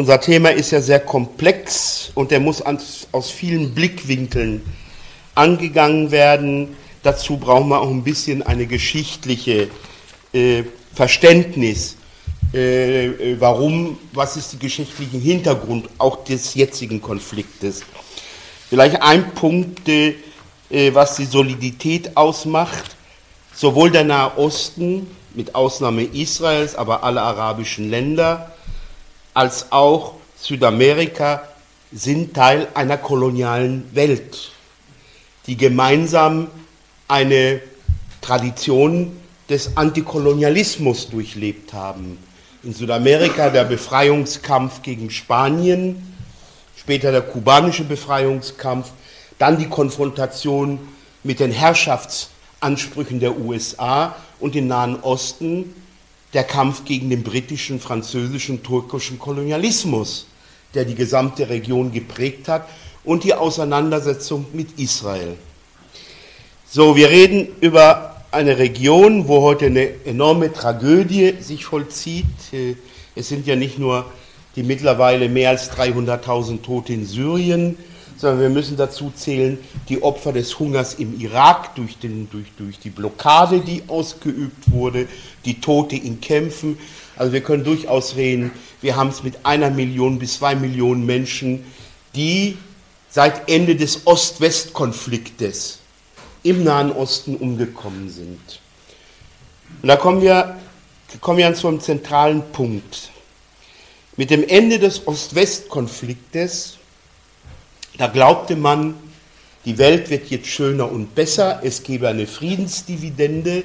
Unser Thema ist ja sehr komplex und der muss aus vielen Blickwinkeln angegangen werden. Dazu brauchen wir auch ein bisschen eine geschichtliche äh, Verständnis. Äh, äh, warum, was ist der geschichtliche Hintergrund auch des jetzigen Konfliktes? Vielleicht ein Punkt, äh, was die Solidität ausmacht. Sowohl der Nahe Osten, mit Ausnahme Israels, aber alle arabischen Länder, als auch Südamerika sind Teil einer kolonialen Welt, die gemeinsam eine Tradition des Antikolonialismus durchlebt haben. In Südamerika der Befreiungskampf gegen Spanien, später der kubanische Befreiungskampf, dann die Konfrontation mit den Herrschaftsansprüchen der USA und im Nahen Osten der Kampf gegen den britischen, französischen, turkischen Kolonialismus, der die gesamte Region geprägt hat, und die Auseinandersetzung mit Israel. So, wir reden über eine Region, wo heute eine enorme Tragödie sich vollzieht. Es sind ja nicht nur die mittlerweile mehr als 300.000 Tote in Syrien, sondern wir müssen dazu zählen die Opfer des Hungers im Irak durch, den, durch, durch die Blockade, die ausgeübt wurde, die Tote in Kämpfen. Also wir können durchaus reden, wir haben es mit einer Million bis zwei Millionen Menschen, die seit Ende des Ost-West-Konfliktes im Nahen Osten umgekommen sind. Und da kommen wir, kommen wir zu einem zentralen Punkt. Mit dem Ende des Ost-West-Konfliktes da glaubte man, die Welt wird jetzt schöner und besser, es gebe eine Friedensdividende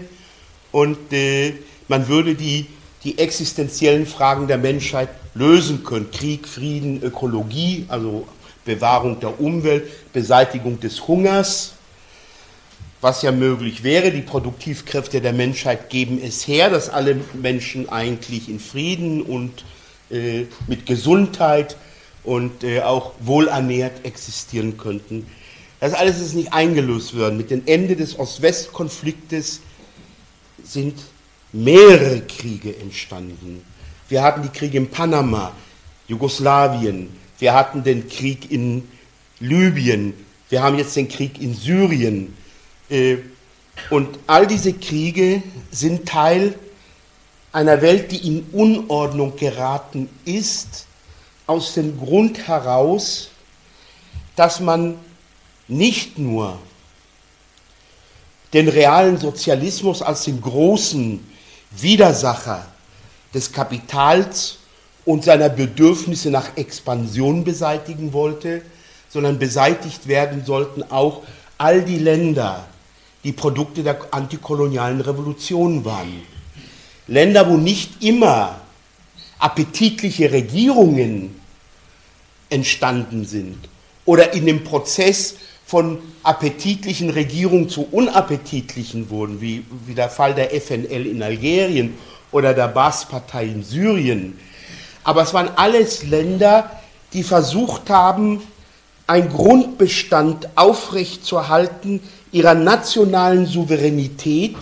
und äh, man würde die, die existenziellen Fragen der Menschheit lösen können. Krieg, Frieden, Ökologie, also Bewahrung der Umwelt, Beseitigung des Hungers, was ja möglich wäre. Die Produktivkräfte der Menschheit geben es her, dass alle Menschen eigentlich in Frieden und äh, mit Gesundheit und äh, auch wohlernährt existieren könnten. Das alles ist nicht eingelöst worden. Mit dem Ende des Ost-West-Konfliktes sind mehrere Kriege entstanden. Wir hatten die Kriege in Panama, Jugoslawien, wir hatten den Krieg in Libyen, wir haben jetzt den Krieg in Syrien. Äh, und all diese Kriege sind Teil einer Welt, die in Unordnung geraten ist aus dem Grund heraus, dass man nicht nur den realen Sozialismus als den großen Widersacher des Kapitals und seiner Bedürfnisse nach Expansion beseitigen wollte, sondern beseitigt werden sollten auch all die Länder, die Produkte der antikolonialen Revolution waren. Länder, wo nicht immer appetitliche Regierungen entstanden sind oder in dem Prozess von appetitlichen Regierungen zu unappetitlichen wurden, wie, wie der Fall der FNL in Algerien oder der Baas-Partei in Syrien. Aber es waren alles Länder, die versucht haben, einen Grundbestand aufrechtzuerhalten ihrer nationalen Souveränität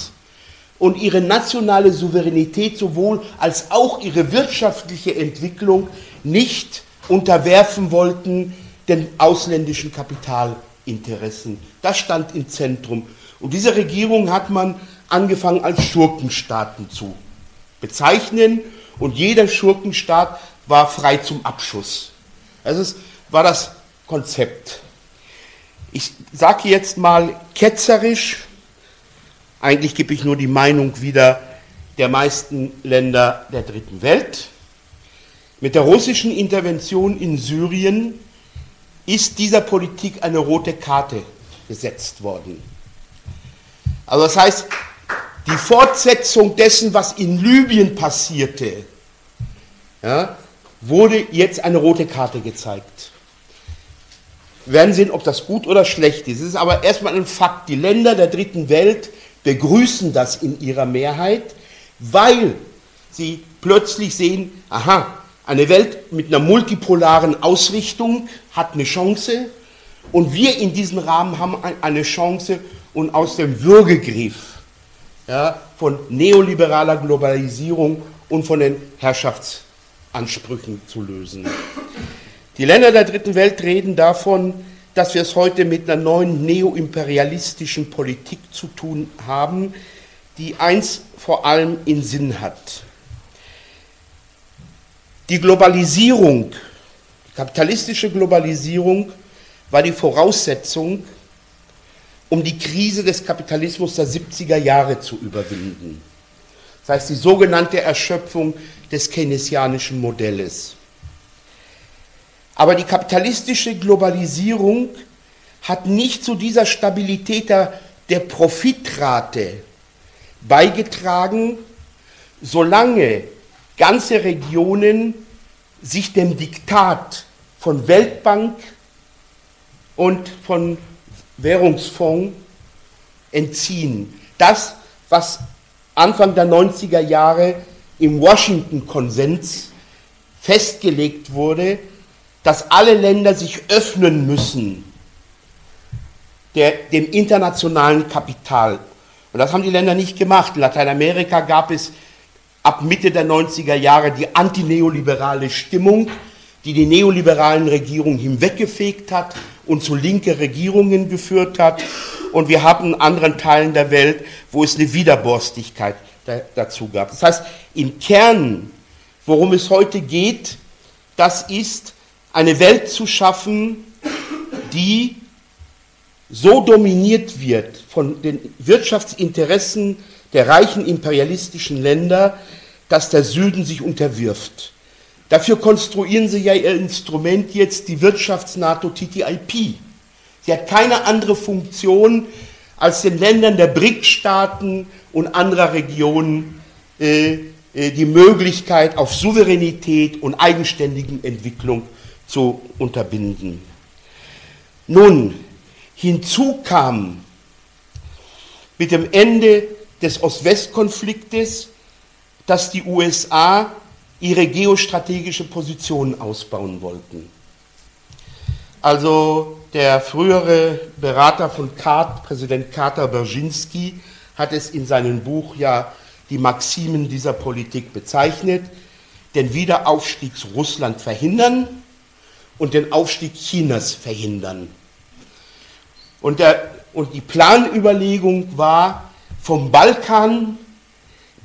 und ihre nationale Souveränität sowohl als auch ihre wirtschaftliche Entwicklung nicht unterwerfen wollten den ausländischen Kapitalinteressen. Das stand im Zentrum. Und diese Regierung hat man angefangen als Schurkenstaaten zu bezeichnen und jeder Schurkenstaat war frei zum Abschuss. Das war das Konzept. Ich sage jetzt mal ketzerisch, eigentlich gebe ich nur die Meinung wieder der meisten Länder der dritten Welt. Mit der russischen Intervention in Syrien ist dieser Politik eine rote Karte gesetzt worden. Also das heißt, die Fortsetzung dessen, was in Libyen passierte, ja, wurde jetzt eine rote Karte gezeigt. Wir werden sehen, ob das gut oder schlecht ist. Es ist aber erstmal ein Fakt. Die Länder der dritten Welt begrüßen das in ihrer Mehrheit, weil sie plötzlich sehen, aha, eine Welt mit einer multipolaren Ausrichtung hat eine Chance und wir in diesem Rahmen haben eine Chance und aus dem Würgegriff ja, von neoliberaler Globalisierung und von den Herrschafts Ansprüchen zu lösen. Die Länder der dritten Welt reden davon, dass wir es heute mit einer neuen neoimperialistischen Politik zu tun haben, die eins vor allem in Sinn hat. Die Globalisierung, die kapitalistische Globalisierung war die Voraussetzung, um die Krise des Kapitalismus der 70er Jahre zu überwinden. Das heißt, die sogenannte Erschöpfung des keynesianischen Modells. Aber die kapitalistische Globalisierung hat nicht zu dieser Stabilität der, der Profitrate beigetragen, solange ganze Regionen sich dem Diktat von Weltbank und von Währungsfonds entziehen. Das, was Anfang der 90er Jahre im Washington-Konsens festgelegt wurde, dass alle Länder sich öffnen müssen der, dem internationalen Kapital. Und das haben die Länder nicht gemacht. In Lateinamerika gab es ab Mitte der 90er Jahre die antineoliberale Stimmung, die die neoliberalen Regierungen hinweggefegt hat und zu linke Regierungen geführt hat. Und wir haben in anderen Teilen der Welt, wo es eine Widerborstigkeit dazu gab. Das heißt, im Kern, worum es heute geht, das ist eine Welt zu schaffen, die so dominiert wird von den Wirtschaftsinteressen der reichen imperialistischen Länder, dass der Süden sich unterwirft. Dafür konstruieren sie ja ihr Instrument jetzt die Wirtschafts-NATO TTIP. Sie hat keine andere Funktion, als den Ländern der BRIC-Staaten und anderer Regionen äh, äh, die Möglichkeit auf Souveränität und eigenständigen Entwicklung zu unterbinden. Nun, hinzu kam mit dem Ende des Ost-West-Konfliktes, dass die USA ihre geostrategische Position ausbauen wollten. Also der frühere Berater von Kart, Präsident Carter Berzinski, hat es in seinem Buch ja die Maximen dieser Politik bezeichnet, den Wiederaufstieg Russland verhindern und den Aufstieg Chinas verhindern. Und, der, und die Planüberlegung war, vom Balkan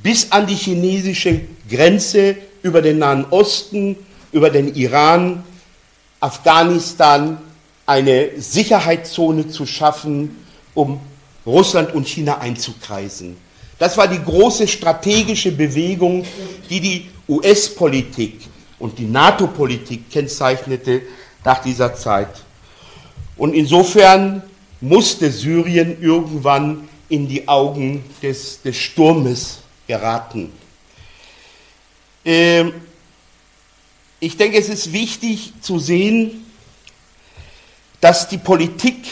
bis an die chinesische Grenze über den Nahen Osten, über den Iran, Afghanistan eine Sicherheitszone zu schaffen, um Russland und China einzukreisen. Das war die große strategische Bewegung, die die US-Politik und die NATO-Politik kennzeichnete nach dieser Zeit. Und insofern musste Syrien irgendwann in die Augen des, des Sturmes geraten. Ähm, ich denke, es ist wichtig zu sehen, dass die Politik,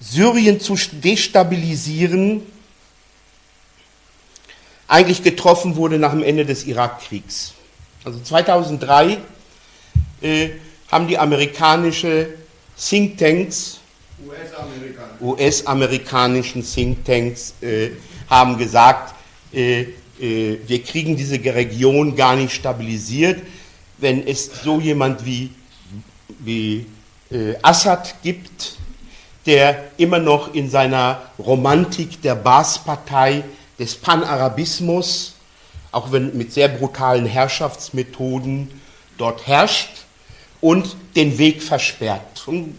Syrien zu destabilisieren, eigentlich getroffen wurde nach dem Ende des Irakkriegs. Also 2003 äh, haben die amerikanische Thinktanks, US-amerikanischen US Thinktanks, äh, haben gesagt, äh, äh, wir kriegen diese Region gar nicht stabilisiert, wenn es so jemand wie, wie äh, Assad gibt, der immer noch in seiner Romantik der Baas-Partei des Panarabismus, auch wenn mit sehr brutalen Herrschaftsmethoden dort herrscht und den Weg versperrt. Und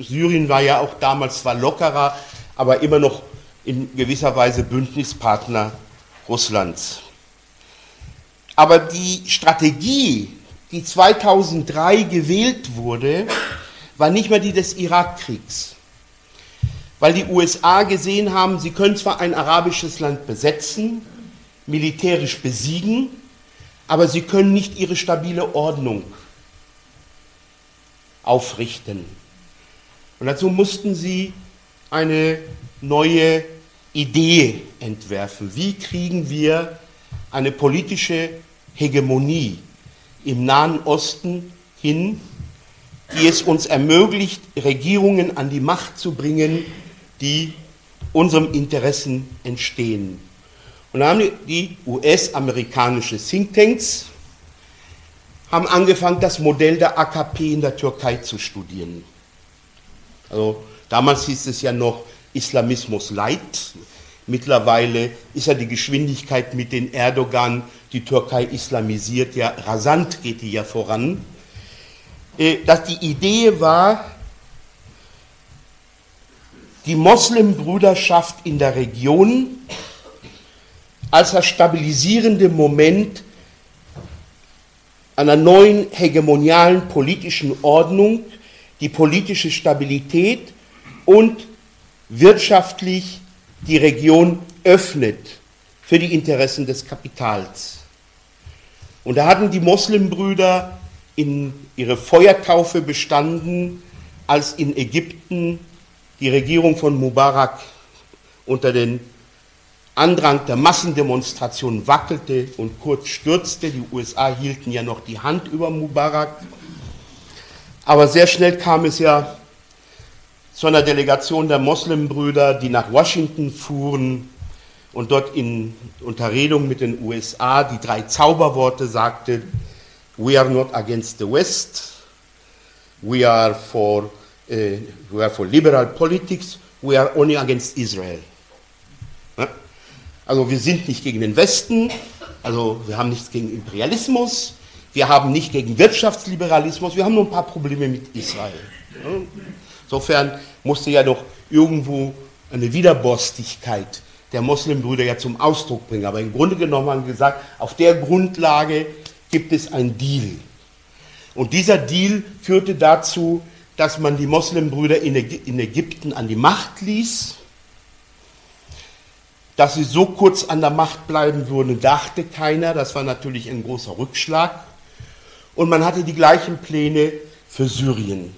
Syrien war ja auch damals zwar lockerer, aber immer noch in gewisser Weise Bündnispartner Russlands. Aber die Strategie, die 2003 gewählt wurde, war nicht mehr die des Irakkriegs, weil die USA gesehen haben, sie können zwar ein arabisches Land besetzen, militärisch besiegen, aber sie können nicht ihre stabile Ordnung aufrichten. Und dazu mussten sie eine neue Idee entwerfen. Wie kriegen wir eine politische Hegemonie im Nahen Osten hin, die es uns ermöglicht, Regierungen an die Macht zu bringen, die unserem Interessen entstehen. Und dann haben die US-amerikanische Thinktanks haben angefangen, das Modell der AKP in der Türkei zu studieren. Also damals hieß es ja noch Islamismus Light. Mittlerweile ist ja die Geschwindigkeit mit den Erdogan, die Türkei islamisiert, ja rasant geht die ja voran. Äh, dass die Idee war, die Moslembrüderschaft in der Region als das stabilisierende Moment einer neuen hegemonialen politischen Ordnung, die politische Stabilität und wirtschaftlich die Region öffnet für die Interessen des Kapitals. Und da hatten die Moslembrüder in ihre Feuertaufe bestanden, als in Ägypten die Regierung von Mubarak unter den Andrang der Massendemonstration wackelte und kurz stürzte. Die USA hielten ja noch die Hand über Mubarak. Aber sehr schnell kam es ja zu einer Delegation der Moslembrüder, die nach Washington fuhren und dort in Unterredung mit den USA die drei Zauberworte sagte, we are not against the West, we are for, uh, we are for liberal politics, we are only against Israel. Also wir sind nicht gegen den Westen, also wir haben nichts gegen Imperialismus, wir haben nicht gegen Wirtschaftsliberalismus, wir haben nur ein paar Probleme mit Israel. Insofern musste ja doch irgendwo eine Widerborstigkeit der Moslembrüder ja zum Ausdruck bringen. Aber im Grunde genommen haben wir gesagt, auf der Grundlage gibt es ein Deal. Und dieser Deal führte dazu, dass man die Moslembrüder in Ägypten an die Macht ließ dass sie so kurz an der Macht bleiben würden, dachte keiner. Das war natürlich ein großer Rückschlag. Und man hatte die gleichen Pläne für Syrien.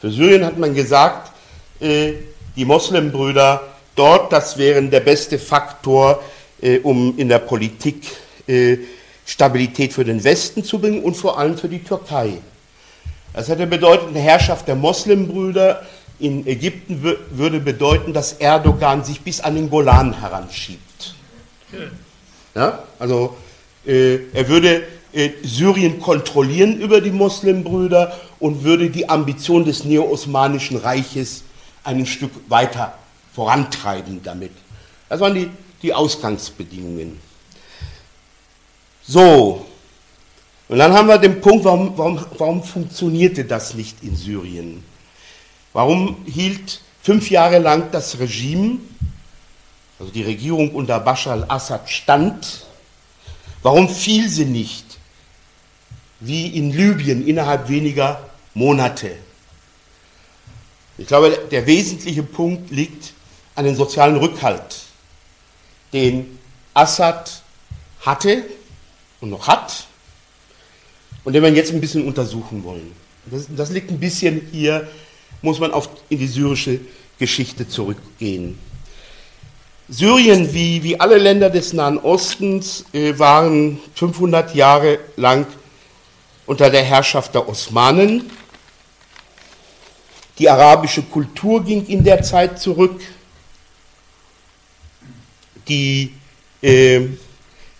Für Syrien hat man gesagt, äh, die Moslembrüder dort, das wären der beste Faktor, äh, um in der Politik äh, Stabilität für den Westen zu bringen und vor allem für die Türkei. Das hätte bedeutet, eine Herrschaft der Moslembrüder in Ägypten würde bedeuten, dass Erdogan sich bis an den Golan heranschiebt. Ja, also äh, er würde äh, Syrien kontrollieren über die Moslembrüder und würde die Ambition des neo-osmanischen Reiches ein Stück weiter vorantreiben damit. Das waren die, die Ausgangsbedingungen. So, und dann haben wir den Punkt, warum, warum, warum funktionierte das nicht in Syrien? Warum hielt fünf Jahre lang das Regime, also die Regierung unter Bashar al-Assad, stand? Warum fiel sie nicht, wie in Libyen, innerhalb weniger Monate? Ich glaube, der wesentliche Punkt liegt an den sozialen Rückhalt, den Assad hatte und noch hat und den wir jetzt ein bisschen untersuchen wollen. Das, das liegt ein bisschen hier muss man auf, in die syrische Geschichte zurückgehen. Syrien, wie, wie alle Länder des Nahen Ostens, äh, waren 500 Jahre lang unter der Herrschaft der Osmanen. Die arabische Kultur ging in der Zeit zurück. Die, äh,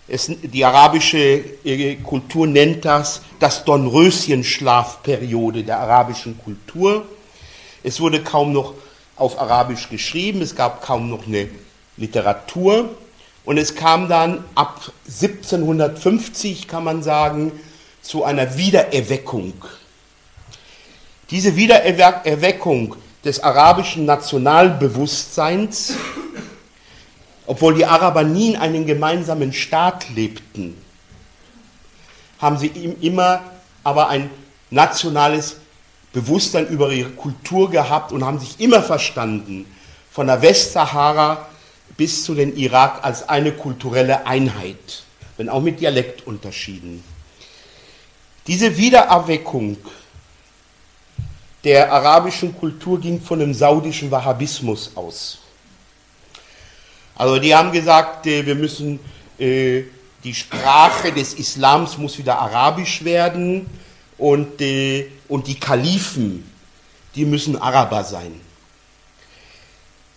es, die arabische äh, Kultur nennt das das Dornröschenschlafperiode der arabischen Kultur. Es wurde kaum noch auf Arabisch geschrieben, es gab kaum noch eine Literatur und es kam dann ab 1750, kann man sagen, zu einer Wiedererweckung. Diese Wiedererweckung des arabischen Nationalbewusstseins, obwohl die Araber nie in einem gemeinsamen Staat lebten, haben sie immer aber ein nationales Bewusstsein über ihre Kultur gehabt und haben sich immer verstanden, von der Westsahara bis zu den Irak als eine kulturelle Einheit, wenn auch mit Dialektunterschieden. Diese Wiedererweckung der arabischen Kultur ging von dem saudischen Wahhabismus aus. Also die haben gesagt, äh, wir müssen, äh, die Sprache des Islams muss wieder arabisch werden und, äh, und die Kalifen, die müssen Araber sein.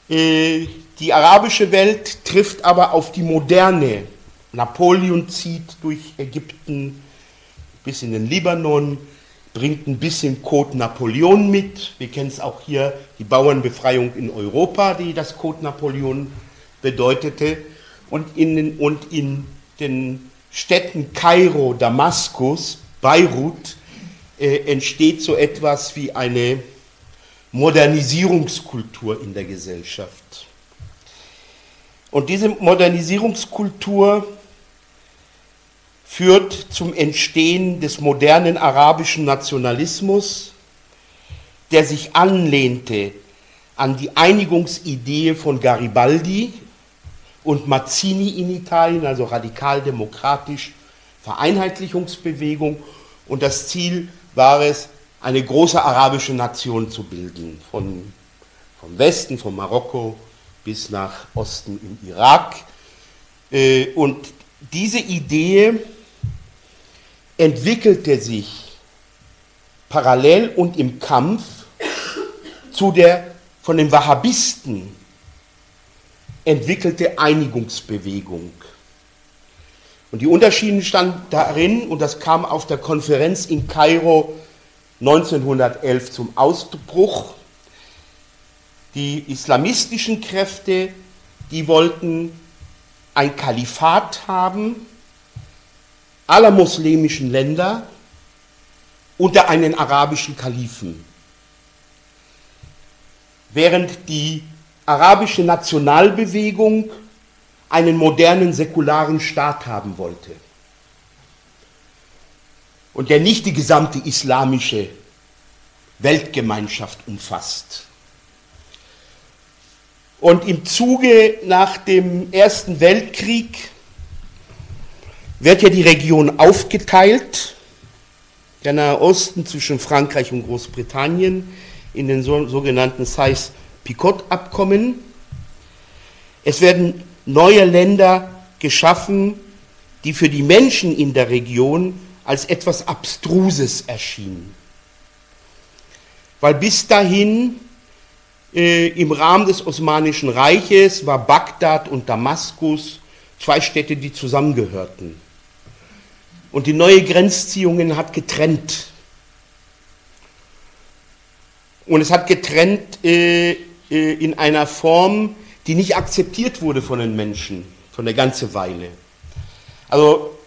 Die arabische Welt trifft aber auf die moderne. Napoleon zieht durch Ägypten bis in den Libanon, bringt ein bisschen Code Napoleon mit. Wir kennen es auch hier, die Bauernbefreiung in Europa, die das Code Napoleon bedeutete. Und in den, und in den Städten Kairo, Damaskus, Beirut äh, entsteht so etwas wie eine Modernisierungskultur in der Gesellschaft. Und diese Modernisierungskultur führt zum Entstehen des modernen arabischen Nationalismus, der sich anlehnte an die Einigungsidee von Garibaldi und Mazzini in Italien, also radikal-demokratisch Vereinheitlichungsbewegung. Und das Ziel war es, eine große arabische Nation zu bilden, von, vom Westen, von Marokko bis nach Osten im Irak. Äh, und diese Idee entwickelte sich parallel und im Kampf zu der von den Wahhabisten entwickelte Einigungsbewegung. Und die Unterschiede standen darin, und das kam auf der Konferenz in Kairo 1911 zum Ausbruch, die islamistischen Kräfte, die wollten ein Kalifat haben aller muslimischen Länder unter einen arabischen Kalifen. Während die arabische Nationalbewegung einen modernen säkularen Staat haben wollte und der nicht die gesamte islamische Weltgemeinschaft umfasst. Und im Zuge nach dem Ersten Weltkrieg wird ja die Region aufgeteilt, der Nahe Osten zwischen Frankreich und Großbritannien in den sogenannten Sykes-Picot-Abkommen. Es werden neue Länder geschaffen, die für die Menschen in der Region als etwas Abstruses erschienen. Weil bis dahin äh, im Rahmen des Osmanischen Reiches war Bagdad und Damaskus zwei Städte, die zusammengehörten. Und die neue Grenzziehungen hat getrennt. Und es hat getrennt äh, in einer Form, die nicht akzeptiert wurde von den Menschen, von der ganzen Weile. Also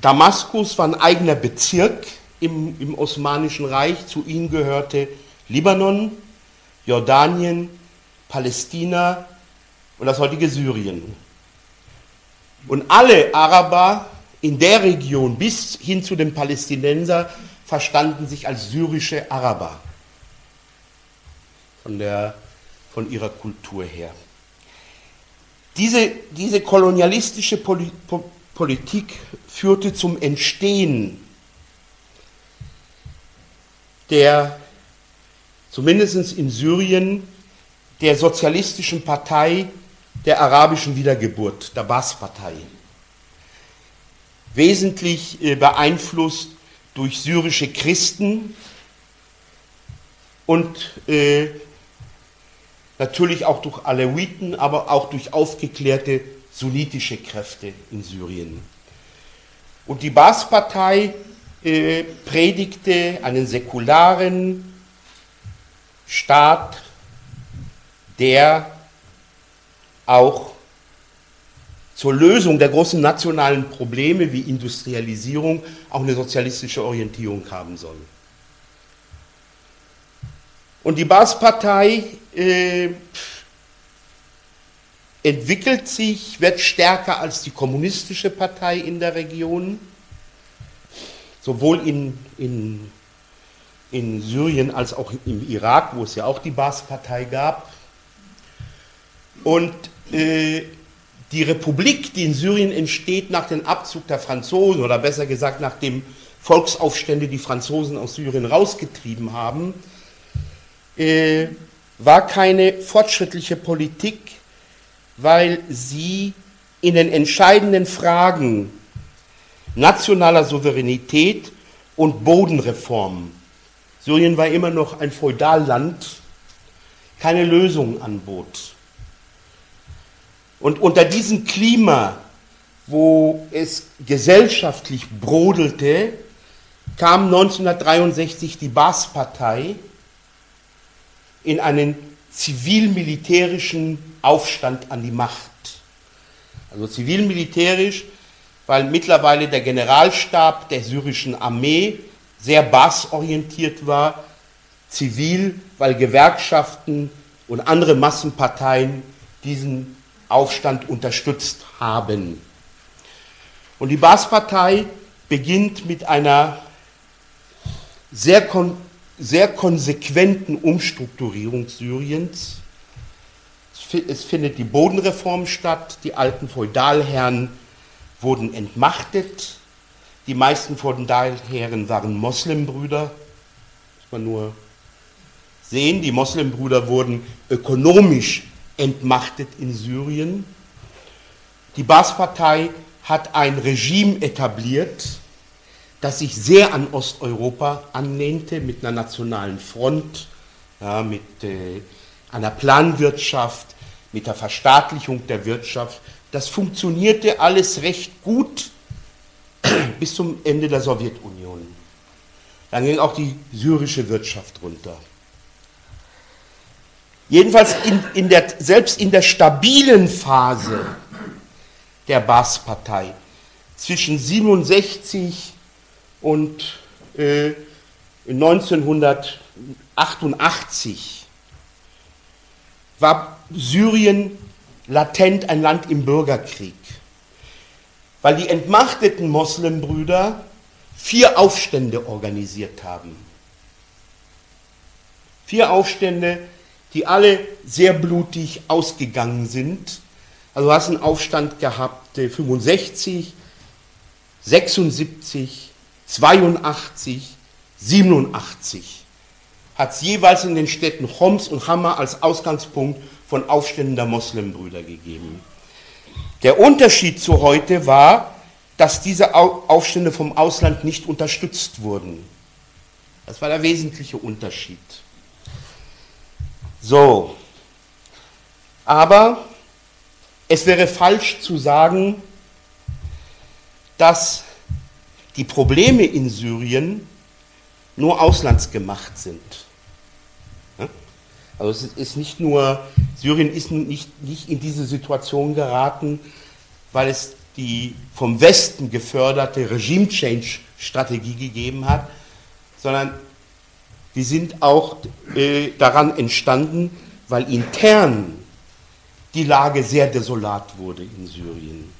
Damaskus war ein eigener Bezirk im, im Osmanischen Reich, zu ihm gehörte Libanon, Jordanien, Palästina und das heutige Syrien. Und alle Araber in der Region bis hin zu den Palästinensern verstanden sich als syrische Araber von, der, von ihrer Kultur her. Diese, diese kolonialistische Politik führte zum Entstehen der, zumindest in Syrien, der sozialistischen Partei der arabischen Wiedergeburt, der Baas-Partei wesentlich äh, beeinflusst durch syrische Christen und äh, natürlich auch durch Alawiten, aber auch durch aufgeklärte sunnitische Kräfte in Syrien. Und die Baas-Partei äh, predigte einen säkularen Staat, der auch zur Lösung der großen nationalen Probleme wie Industrialisierung auch eine sozialistische Orientierung haben soll. Und die Baas-Partei äh, entwickelt sich, wird stärker als die kommunistische Partei in der Region, sowohl in, in, in Syrien als auch im Irak, wo es ja auch die Baas-Partei gab. Und äh, die Republik, die in Syrien entsteht nach dem Abzug der Franzosen oder besser gesagt nach dem Volksaufstände, die Franzosen aus Syrien rausgetrieben haben, äh, war keine fortschrittliche Politik, weil sie in den entscheidenden Fragen nationaler Souveränität und Bodenreform, Syrien war immer noch ein Feudalland, keine Lösung anbot. Und unter diesem Klima, wo es gesellschaftlich brodelte, kam 1963 die Baas-Partei in einen zivil-militärischen Aufstand an die Macht. Also zivil-militärisch, weil mittlerweile der Generalstab der syrischen Armee sehr basorientiert war, zivil, weil Gewerkschaften und andere Massenparteien diesen Aufstand unterstützt haben. Und die Baas-Partei beginnt mit einer sehr, kon sehr konsequenten Umstrukturierung Syriens. Es findet die Bodenreform statt, die alten Feudalherren wurden entmachtet, die meisten Feudalherren waren Moslembrüder, muss man nur sehen, die Moslembrüder wurden ökonomisch entmachtet in Syrien. Die Baas-Partei hat ein Regime etabliert, das sich sehr an Osteuropa anlehnte, mit einer nationalen Front, ja, mit äh, einer Planwirtschaft, mit der Verstaatlichung der Wirtschaft. Das funktionierte alles recht gut bis zum Ende der Sowjetunion. Dann ging auch die syrische Wirtschaft runter. Jedenfalls in, in der, selbst in der stabilen Phase der Baas-Partei zwischen 67 und äh, 1988 war Syrien latent ein Land im Bürgerkrieg, weil die entmachteten Moslembrüder vier Aufstände organisiert haben. Vier Aufstände, die alle sehr blutig ausgegangen sind. Also du hast einen Aufstand gehabt, 65, 76, 82, 87 hat es jeweils in den Städten Homs und Hama als Ausgangspunkt von Aufständen der Moslembrüder gegeben. Der Unterschied zu heute war, dass diese Aufstände vom Ausland nicht unterstützt wurden. Das war der wesentliche Unterschied. So, aber es wäre falsch zu sagen, dass die Probleme in Syrien nur auslandsgemacht sind. Also es ist nicht nur, Syrien ist nicht, nicht in diese Situation geraten, weil es die vom Westen geförderte Regime-Change-Strategie gegeben hat, sondern die sind auch äh, daran entstanden, weil intern die Lage sehr desolat wurde in Syrien.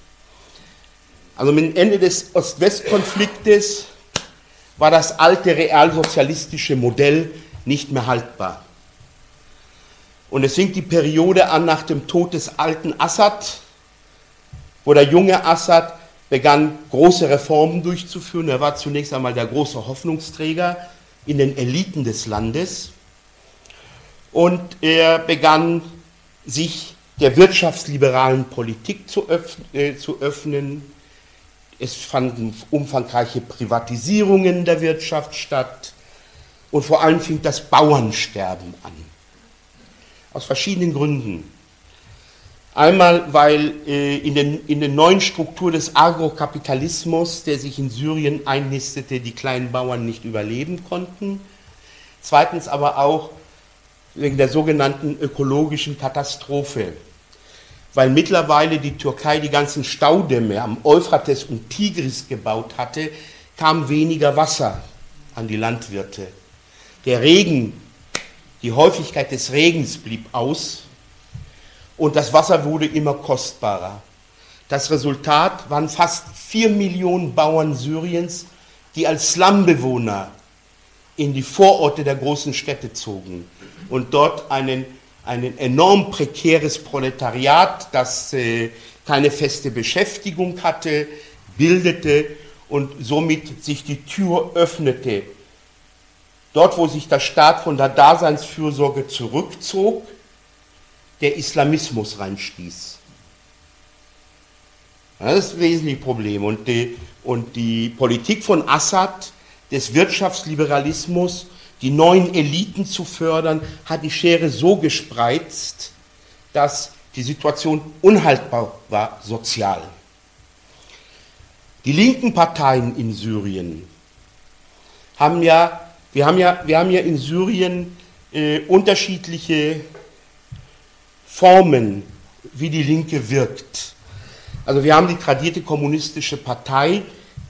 Also mit dem Ende des Ost-West-Konfliktes war das alte realsozialistische Modell nicht mehr haltbar. Und es fing die Periode an nach dem Tod des alten Assad, wo der junge Assad begann, große Reformen durchzuführen. Er war zunächst einmal der große Hoffnungsträger in den Eliten des Landes. Und er begann, sich der wirtschaftsliberalen Politik zu, öffnen, äh, zu öffnen es fanden umfangreiche Privatisierungen der Wirtschaft statt und vor allem fing das Bauernsterben an. Aus verschiedenen Gründen. Einmal, weil äh, in, den, in den neuen Strukturen des Agrokapitalismus, der sich in Syrien einnistete, die kleinen Bauern nicht überleben konnten. Zweitens aber auch wegen der sogenannten ökologischen Katastrophe weil mittlerweile die Türkei die ganzen Staudämme am Euphrates und Tigris gebaut hatte, kam weniger Wasser an die Landwirte. Der Regen, die Häufigkeit des Regens blieb aus und das Wasser wurde immer kostbarer. Das Resultat waren fast vier Millionen Bauern Syriens, die als Slumbewohner in die Vororte der großen Städte zogen und dort einen ein enorm prekäres Proletariat, das äh, keine feste Beschäftigung hatte, bildete und somit sich die Tür öffnete. Dort, wo sich der Staat von der Daseinsfürsorge zurückzog, der Islamismus reinstieß. Das ist das wesentliche Problem. Und die, und die Politik von Assad, des Wirtschaftsliberalismus, die neuen Eliten zu fördern, hat die Schere so gespreizt, dass die Situation unhaltbar war sozial. Die linken Parteien in Syrien haben ja, wir haben ja, wir haben ja in Syrien äh, unterschiedliche Formen, wie die Linke wirkt. Also wir haben die tradierte kommunistische Partei,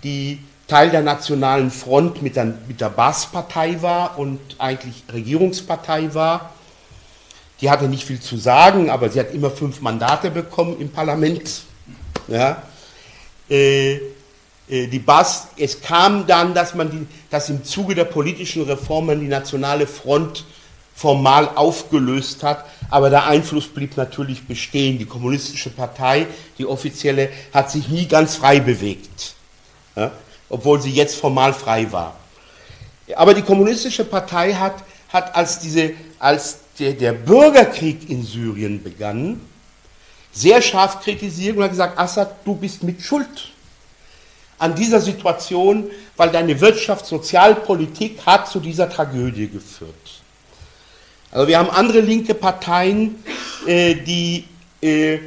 die Teil der Nationalen Front mit der, mit der Baas-Partei war und eigentlich Regierungspartei war. Die hatte nicht viel zu sagen, aber sie hat immer fünf Mandate bekommen im Parlament. Ja. Äh, äh, die Baas, es kam dann, dass man die, dass im Zuge der politischen Reformen die Nationale Front formal aufgelöst hat, aber der Einfluss blieb natürlich bestehen. Die kommunistische Partei, die offizielle, hat sich nie ganz frei bewegt, ja, obwohl sie jetzt formal frei war. Aber die kommunistische Partei hat, hat als, diese, als der, der Bürgerkrieg in Syrien begann, sehr scharf kritisiert und hat gesagt, Assad, du bist mit Schuld an dieser Situation, weil deine Wirtschafts-, Sozialpolitik hat zu dieser Tragödie geführt. Also wir haben andere linke Parteien, äh, die äh,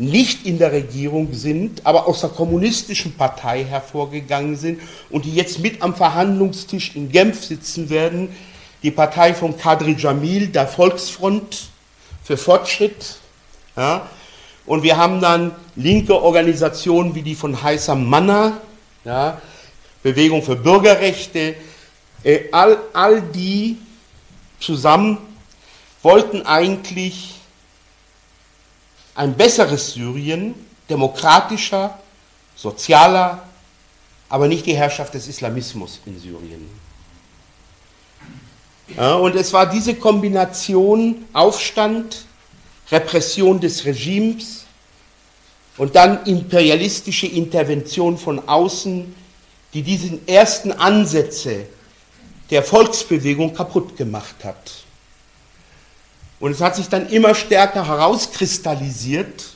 nicht in der Regierung sind, aber aus der kommunistischen Partei hervorgegangen sind und die jetzt mit am Verhandlungstisch in Genf sitzen werden. Die Partei von Kadri Jamil, der Volksfront für Fortschritt. Ja. Und wir haben dann linke Organisationen wie die von Haysam Manna, ja, Bewegung für Bürgerrechte, äh, all, all die zusammen wollten eigentlich ein besseres Syrien, demokratischer, sozialer, aber nicht die Herrschaft des Islamismus in Syrien. Ja, und es war diese Kombination Aufstand, Repression des Regimes, und dann imperialistische Intervention von außen, die diesen ersten Ansätze der Volksbewegung kaputt gemacht hat. Und es hat sich dann immer stärker herauskristallisiert,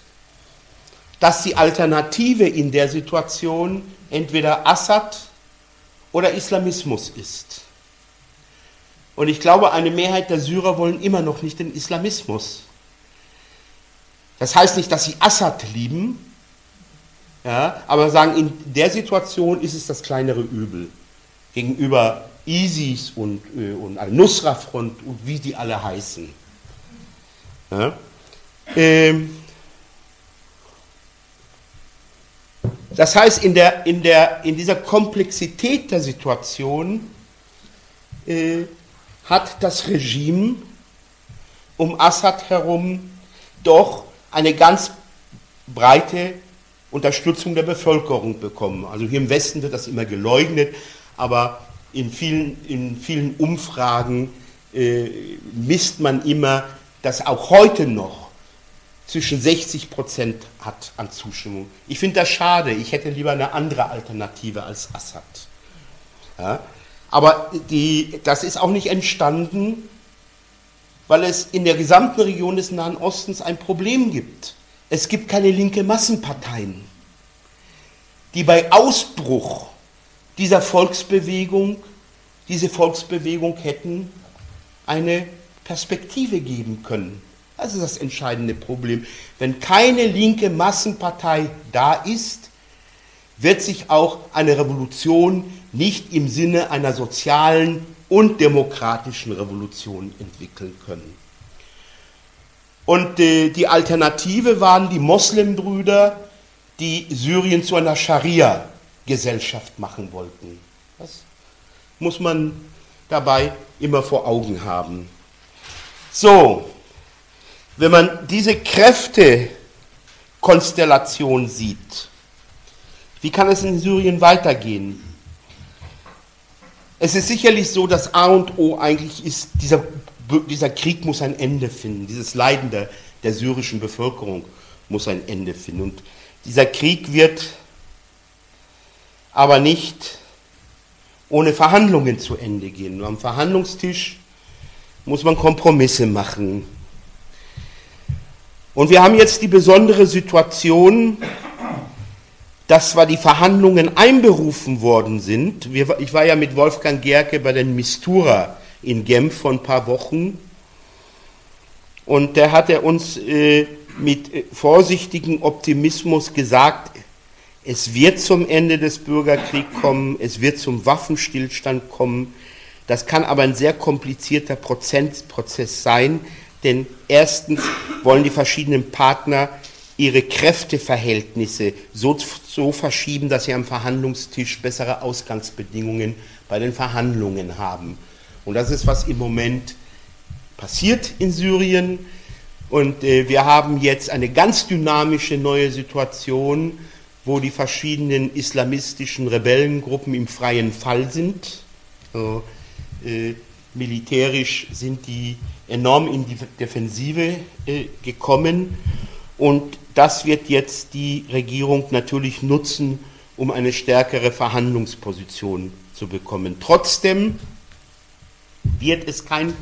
dass die Alternative in der Situation entweder Assad oder Islamismus ist. Und ich glaube, eine Mehrheit der Syrer wollen immer noch nicht den Islamismus. Das heißt nicht, dass sie Assad lieben, ja, aber sagen, in der Situation ist es das kleinere Übel gegenüber ISIS und, äh, und Al-Nusra-Front und wie die alle heißen. Ja. Ähm, das heißt, in, der, in, der, in dieser Komplexität der Situation äh, hat das Regime um Assad herum doch eine ganz breite Unterstützung der Bevölkerung bekommen. Also hier im Westen wird das immer geleugnet, aber in vielen, in vielen Umfragen äh, misst man immer, dass auch heute noch zwischen 60 Prozent hat an Zustimmung. Ich finde das schade. Ich hätte lieber eine andere Alternative als Assad. Ja? Aber die, das ist auch nicht entstanden, weil es in der gesamten Region des Nahen Ostens ein Problem gibt. Es gibt keine linke Massenparteien, die bei Ausbruch dieser Volksbewegung, diese Volksbewegung hätten eine Perspektive geben können. Das ist das entscheidende Problem. Wenn keine linke Massenpartei da ist, wird sich auch eine Revolution nicht im Sinne einer sozialen und demokratischen Revolution entwickeln können. Und äh, die Alternative waren die Moslembrüder, die Syrien zu einer Scharia-Gesellschaft machen wollten. Das muss man dabei immer vor Augen haben. So, wenn man diese Kräftekonstellation sieht, wie kann es in Syrien weitergehen? Es ist sicherlich so, dass A und O eigentlich ist, dieser, dieser Krieg muss ein Ende finden, dieses Leiden der, der syrischen Bevölkerung muss ein Ende finden. Und dieser Krieg wird aber nicht ohne Verhandlungen zu Ende gehen. Nur am Verhandlungstisch muss man Kompromisse machen. Und wir haben jetzt die besondere Situation, dass zwar die Verhandlungen einberufen worden sind, ich war ja mit Wolfgang Gerke bei den Mistura in Genf vor ein paar Wochen und der hat er uns äh, mit äh, vorsichtigem Optimismus gesagt, es wird zum Ende des Bürgerkriegs kommen, es wird zum Waffenstillstand kommen. Das kann aber ein sehr komplizierter Prozess sein, denn erstens wollen die verschiedenen Partner ihre Kräfteverhältnisse so, so verschieben, dass sie am Verhandlungstisch bessere Ausgangsbedingungen bei den Verhandlungen haben. Und das ist, was im Moment passiert in Syrien. Und äh, wir haben jetzt eine ganz dynamische neue Situation, wo die verschiedenen islamistischen Rebellengruppen im freien Fall sind. Also, militärisch sind die enorm in die Defensive äh, gekommen. Und das wird jetzt die Regierung natürlich nutzen, um eine stärkere Verhandlungsposition zu bekommen. Trotzdem wird es kein,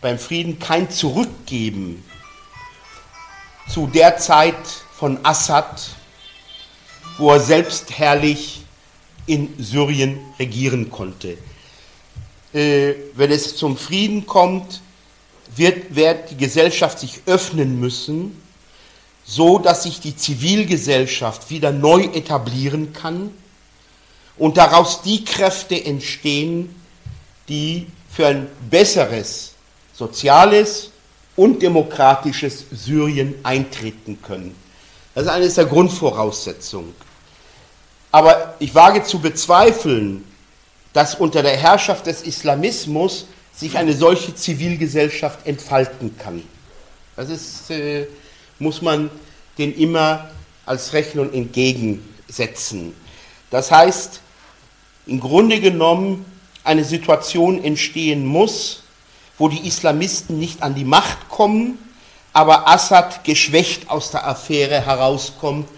beim Frieden kein Zurückgeben zu der Zeit von Assad, wo er selbst herrlich in Syrien regieren konnte. Äh, wenn es zum Frieden kommt, wird, wird die Gesellschaft sich öffnen müssen, so dass sich die Zivilgesellschaft wieder neu etablieren kann und daraus die Kräfte entstehen, die für ein besseres soziales und demokratisches Syrien eintreten können. Das ist eines der Grundvoraussetzungen. Aber ich wage zu bezweifeln, dass unter der Herrschaft des Islamismus sich eine solche Zivilgesellschaft entfalten kann. Das ist, äh, muss man den immer als Rechnung entgegensetzen. Das heißt, im Grunde genommen eine Situation entstehen muss, wo die Islamisten nicht an die Macht kommen, aber Assad geschwächt aus der Affäre herauskommt,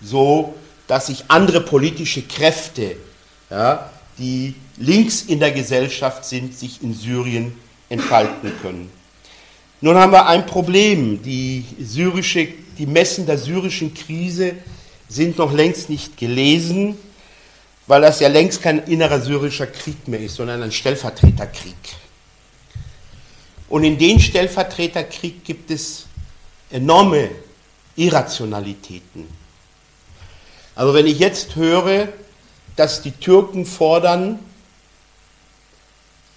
so dass sich andere politische Kräfte, ja, die links in der Gesellschaft sind, sich in Syrien entfalten können. Nun haben wir ein Problem. Die, syrische, die Messen der syrischen Krise sind noch längst nicht gelesen, weil das ja längst kein innerer syrischer Krieg mehr ist, sondern ein Stellvertreterkrieg. Und in den Stellvertreterkrieg gibt es enorme Irrationalitäten. Aber wenn ich jetzt höre, dass die Türken fordern,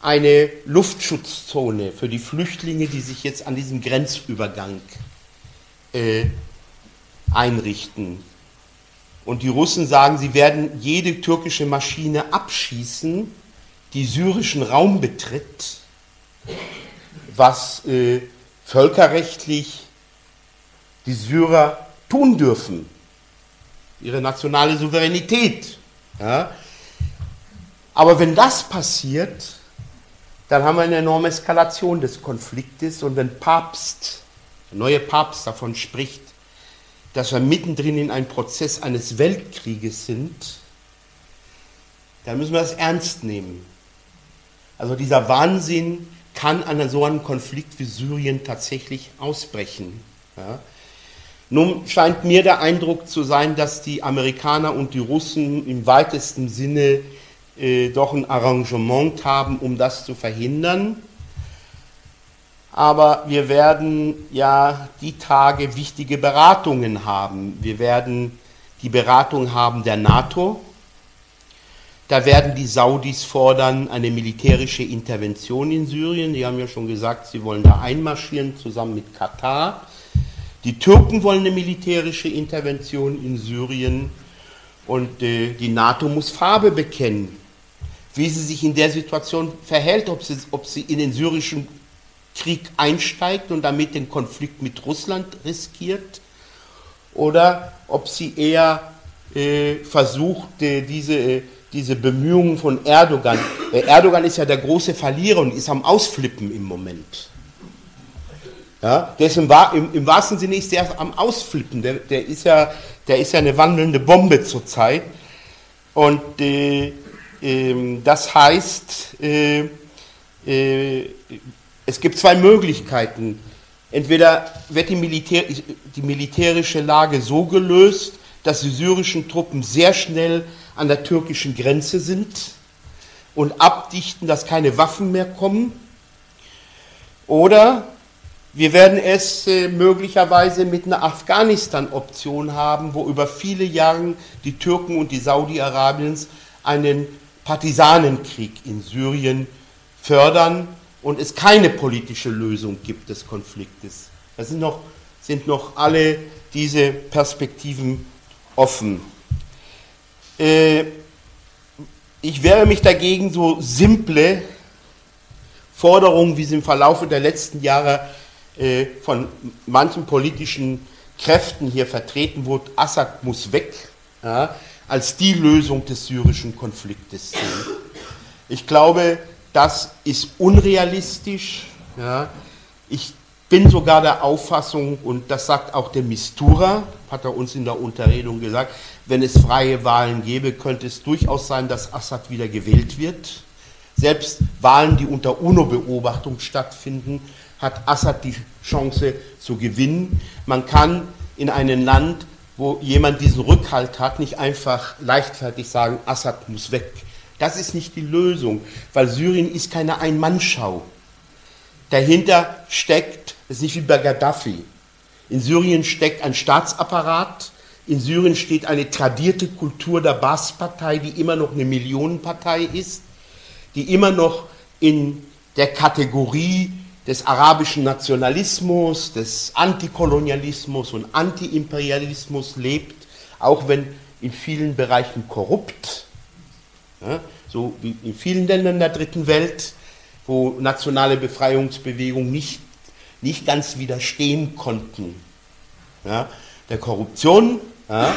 eine Luftschutzzone für die Flüchtlinge, die sich jetzt an diesem Grenzübergang äh, einrichten. Und die Russen sagen, sie werden jede türkische Maschine abschießen, die syrischen Raum betritt, was äh, völkerrechtlich die Syrer tun dürfen. Ihre nationale Souveränität. Ja. Aber wenn das passiert, dann haben wir eine enorme Eskalation des Konfliktes. Und wenn Papst, der neue Papst davon spricht, dass wir mittendrin in einem Prozess eines Weltkrieges sind, dann müssen wir das ernst nehmen. Also dieser Wahnsinn kann an so einem Konflikt wie Syrien tatsächlich ausbrechen. Ja. Nun scheint mir der Eindruck zu sein, dass die Amerikaner und die Russen im weitesten Sinne äh, doch ein Arrangement haben, um das zu verhindern. Aber wir werden ja die Tage wichtige Beratungen haben. Wir werden die Beratung haben der NATO. Da werden die Saudis fordern eine militärische Intervention in Syrien. Die haben ja schon gesagt, sie wollen da einmarschieren zusammen mit Katar. Die Türken wollen eine militärische Intervention in Syrien und äh, die NATO muss Farbe bekennen wie sie sich in der Situation verhält, ob sie, ob sie in den syrischen Krieg einsteigt und damit den Konflikt mit Russland riskiert oder ob sie eher äh, versucht, äh, diese, äh, diese Bemühungen von Erdogan, Erdogan ist ja der große Verlierer und ist am Ausflippen im Moment. Ja, der ist im, im, im wahrsten Sinne ist der am Ausflippen, der, der, ist ja, der ist ja eine wandelnde Bombe zurzeit. Und äh, das heißt, äh, äh, es gibt zwei Möglichkeiten. Entweder wird die, Militär, die militärische Lage so gelöst, dass die syrischen Truppen sehr schnell an der türkischen Grenze sind und abdichten, dass keine Waffen mehr kommen. Oder Wir werden es äh, möglicherweise mit einer Afghanistan-Option haben, wo über viele Jahre die Türken und die Saudi-Arabiens einen Partisanenkrieg in Syrien fördern und es keine politische Lösung gibt des Konfliktes. Da sind noch, sind noch alle diese Perspektiven offen. Äh, ich wehre mich dagegen, so simple Forderungen, wie sie im Verlauf der letzten Jahre äh, von manchen politischen Kräften hier vertreten wurde, Assad muss weg, ja, als die Lösung des syrischen Konfliktes sehen. Ich glaube, das ist unrealistisch. Ja. Ich bin sogar der Auffassung, und das sagt auch der Mistura, hat er uns in der Unterredung gesagt, wenn es freie Wahlen gäbe, könnte es durchaus sein, dass Assad wieder gewählt wird. Selbst Wahlen, die unter UNO-Beobachtung stattfinden, hat Assad die Chance zu gewinnen. Man kann in einem Land, wo jemand diesen Rückhalt hat, nicht einfach leichtfertig sagen, Assad muss weg. Das ist nicht die Lösung, weil Syrien ist keine Ein-Mann-Schau. Dahinter steckt, das ist nicht wie bei Gaddafi. In Syrien steckt ein Staatsapparat, in Syrien steht eine tradierte Kultur der Baas-Partei, die immer noch eine Millionenpartei ist, die immer noch in der Kategorie des arabischen Nationalismus, des Antikolonialismus und Antiimperialismus lebt, auch wenn in vielen Bereichen korrupt, ja, so wie in vielen Ländern der dritten Welt, wo nationale Befreiungsbewegungen nicht, nicht ganz widerstehen konnten ja, der Korruption. Ja,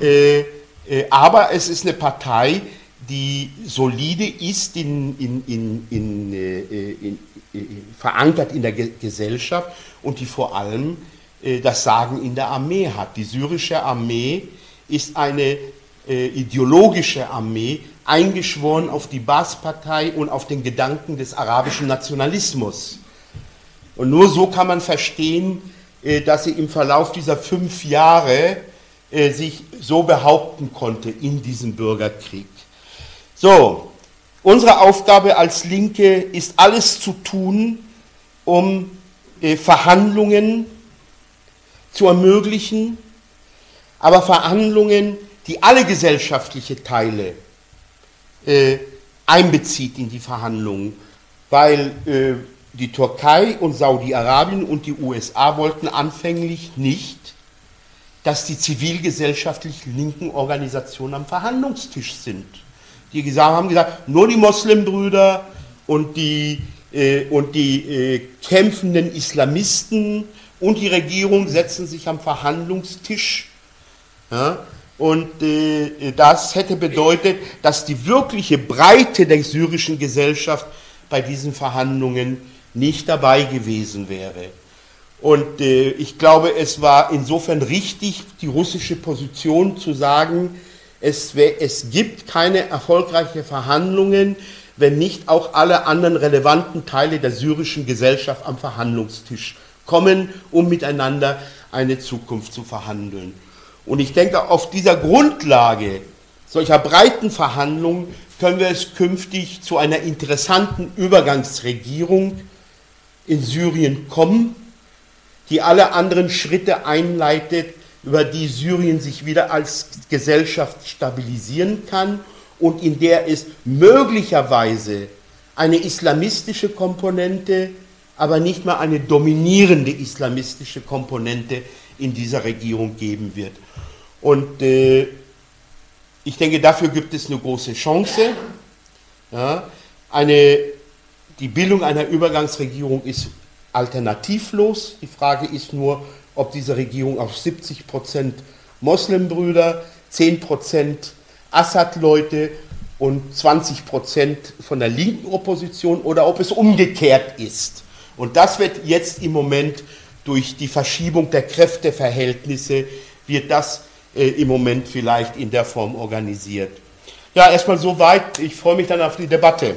äh, äh, aber es ist eine Partei, die solide ist, in, in, in, in, äh, in verankert in der Gesellschaft und die vor allem äh, das Sagen in der Armee hat. Die syrische Armee ist eine äh, ideologische Armee, eingeschworen auf die Baas-Partei und auf den Gedanken des arabischen Nationalismus. Und nur so kann man verstehen, äh, dass sie im Verlauf dieser fünf Jahre sich so behaupten konnte in diesem Bürgerkrieg. So, Unsere Aufgabe als Linke ist alles zu tun, um äh, Verhandlungen zu ermöglichen, aber Verhandlungen, die alle gesellschaftlichen Teile äh, einbezieht in die Verhandlungen, weil äh, die Türkei und Saudi-Arabien und die USA wollten anfänglich nicht, dass die zivilgesellschaftlich linken Organisationen am Verhandlungstisch sind die gesagt, haben gesagt, nur die Moslembrüder und die, äh, und die äh, kämpfenden Islamisten und die Regierung setzen sich am Verhandlungstisch. Ja, und äh, das hätte bedeutet, dass die wirkliche Breite der syrischen Gesellschaft bei diesen Verhandlungen nicht dabei gewesen wäre. Und äh, ich glaube, es war insofern richtig, die russische Position zu sagen, es, es gibt keine erfolgreichen Verhandlungen, wenn nicht auch alle anderen relevanten Teile der syrischen Gesellschaft am Verhandlungstisch kommen, um miteinander eine Zukunft zu verhandeln. Und ich denke, auf dieser Grundlage solcher breiten Verhandlungen können wir es künftig zu einer interessanten Übergangsregierung in Syrien kommen, die alle anderen Schritte einleitet, über die Syrien sich wieder als Gesellschaft stabilisieren kann und in der es möglicherweise eine islamistische Komponente, aber nicht mal eine dominierende islamistische Komponente in dieser Regierung geben wird. Und äh, ich denke, dafür gibt es eine große Chance. Ja, eine, die Bildung einer Übergangsregierung ist alternativlos. Die Frage ist nur, ob diese Regierung auf 70 Prozent Moslembrüder, 10 Prozent Assad-Leute und 20 Prozent von der linken Opposition oder ob es umgekehrt ist. Und das wird jetzt im Moment durch die Verschiebung der Kräfteverhältnisse, wird das äh, im Moment vielleicht in der Form organisiert. Ja, erstmal soweit. Ich freue mich dann auf die Debatte.